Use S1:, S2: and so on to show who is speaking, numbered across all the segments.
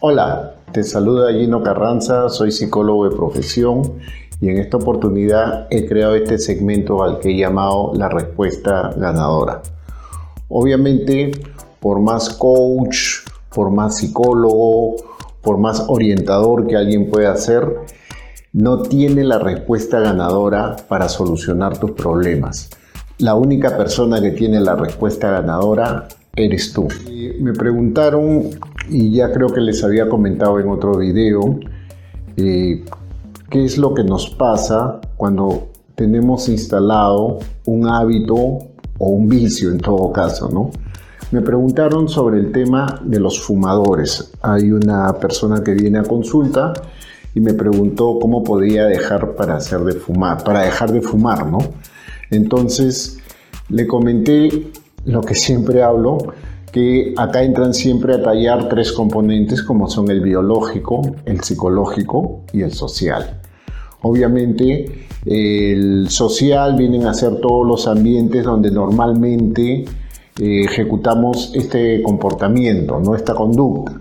S1: Hola, te saluda Gino Carranza, soy psicólogo de profesión y en esta oportunidad he creado este segmento al que he llamado la respuesta ganadora. Obviamente, por más coach, por más psicólogo, por más orientador que alguien pueda ser, no tiene la respuesta ganadora para solucionar tus problemas. La única persona que tiene la respuesta ganadora eres tú. me preguntaron, y ya creo que les había comentado en otro video, eh, qué es lo que nos pasa cuando tenemos instalado un hábito o un vicio en todo caso, ¿no? Me preguntaron sobre el tema de los fumadores. Hay una persona que viene a consulta y me preguntó cómo podía dejar para hacer de fumar, para dejar de fumar, ¿no? Entonces le comenté lo que siempre hablo, que acá entran siempre a tallar tres componentes como son el biológico, el psicológico y el social. Obviamente el social vienen a ser todos los ambientes donde normalmente eh, ejecutamos este comportamiento, no esta conducta.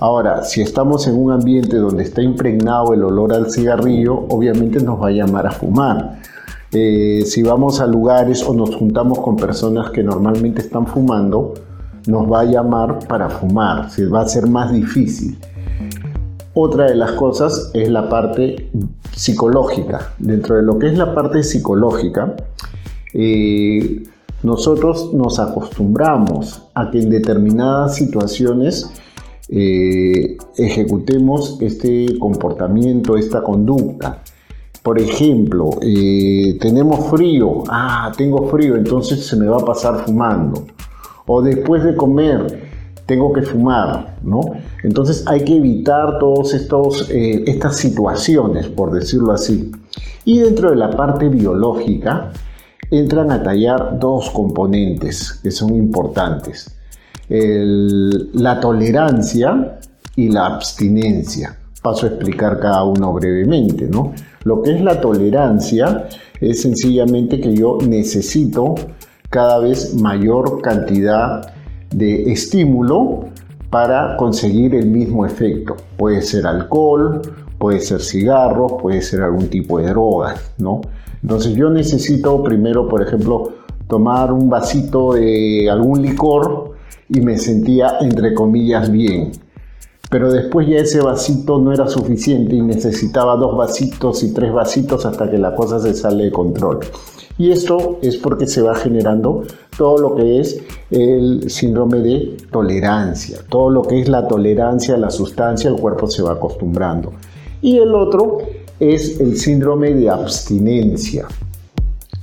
S1: Ahora, si estamos en un ambiente donde está impregnado el olor al cigarrillo, obviamente nos va a llamar a fumar. Eh, si vamos a lugares o nos juntamos con personas que normalmente están fumando, nos va a llamar para fumar, se va a ser más difícil. Otra de las cosas es la parte psicológica. Dentro de lo que es la parte psicológica, eh, nosotros nos acostumbramos a que en determinadas situaciones eh, ejecutemos este comportamiento, esta conducta. Por ejemplo, eh, tenemos frío, ah, tengo frío, entonces se me va a pasar fumando. O después de comer, tengo que fumar, ¿no? Entonces hay que evitar todas eh, estas situaciones, por decirlo así. Y dentro de la parte biológica, entran a tallar dos componentes que son importantes. la tolerancia y la abstinencia. Paso a explicar cada uno brevemente, ¿no? Lo que es la tolerancia es sencillamente que yo necesito cada vez mayor cantidad de estímulo para conseguir el mismo efecto. Puede ser alcohol, puede ser cigarro, puede ser algún tipo de droga, ¿no? Entonces yo necesito primero, por ejemplo, tomar un vasito de algún licor y me sentía entre comillas bien pero después ya ese vasito no era suficiente y necesitaba dos vasitos y tres vasitos hasta que la cosa se sale de control. Y esto es porque se va generando todo lo que es el síndrome de tolerancia, todo lo que es la tolerancia a la sustancia, el cuerpo se va acostumbrando. Y el otro es el síndrome de abstinencia.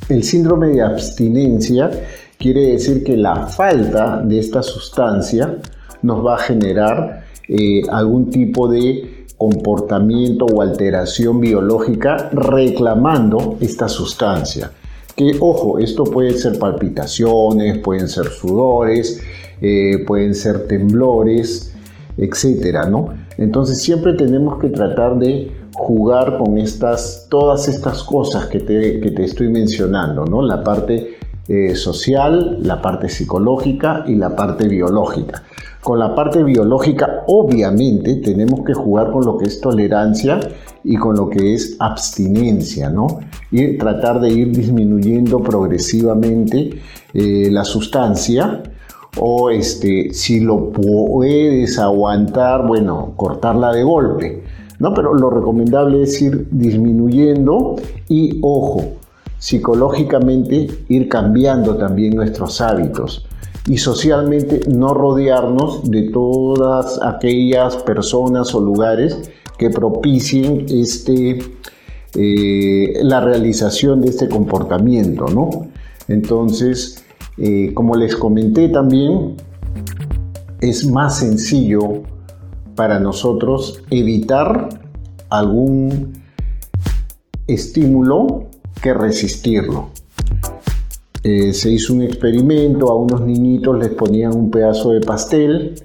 S1: El síndrome de abstinencia quiere decir que la falta de esta sustancia nos va a generar eh, algún tipo de comportamiento o alteración biológica reclamando esta sustancia. Que, ojo, esto puede ser palpitaciones, pueden ser sudores, eh, pueden ser temblores, etcétera, ¿no? Entonces siempre tenemos que tratar de jugar con estas, todas estas cosas que te, que te estoy mencionando, ¿no? La parte eh, social, la parte psicológica y la parte biológica. Con la parte biológica, obviamente, tenemos que jugar con lo que es tolerancia y con lo que es abstinencia, ¿no? Y tratar de ir disminuyendo progresivamente eh, la sustancia o este, si lo puedes aguantar, bueno, cortarla de golpe, ¿no? Pero lo recomendable es ir disminuyendo y, ojo, psicológicamente ir cambiando también nuestros hábitos y socialmente no rodearnos de todas aquellas personas o lugares que propicien este, eh, la realización de este comportamiento, ¿no? Entonces, eh, como les comenté también, es más sencillo para nosotros evitar algún estímulo que resistirlo. Eh, se hizo un experimento, a unos niñitos les ponían un pedazo de pastel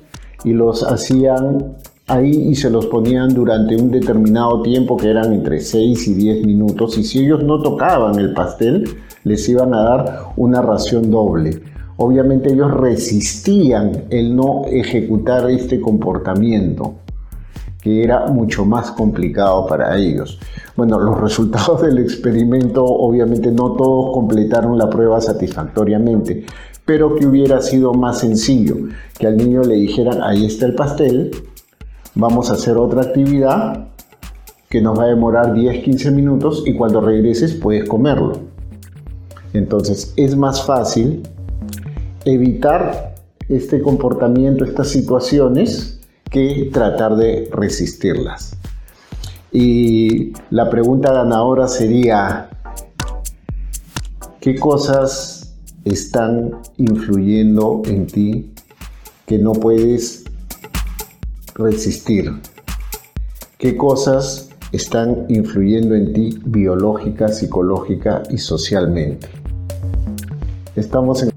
S1: y los hacían ahí y se los ponían durante un determinado tiempo que eran entre 6 y 10 minutos y si ellos no tocaban el pastel les iban a dar una ración doble. obviamente ellos resistían el no ejecutar este comportamiento que era mucho más complicado para ellos. Bueno, los resultados del experimento, obviamente no todos completaron la prueba satisfactoriamente, pero que hubiera sido más sencillo que al niño le dijeran, ahí está el pastel, vamos a hacer otra actividad que nos va a demorar 10-15 minutos y cuando regreses puedes comerlo. Entonces es más fácil evitar este comportamiento, estas situaciones, que tratar de resistirlas. Y la pregunta ganadora sería, ¿qué cosas están influyendo en ti que no puedes resistir? ¿Qué cosas están influyendo en ti biológica, psicológica y socialmente? Estamos en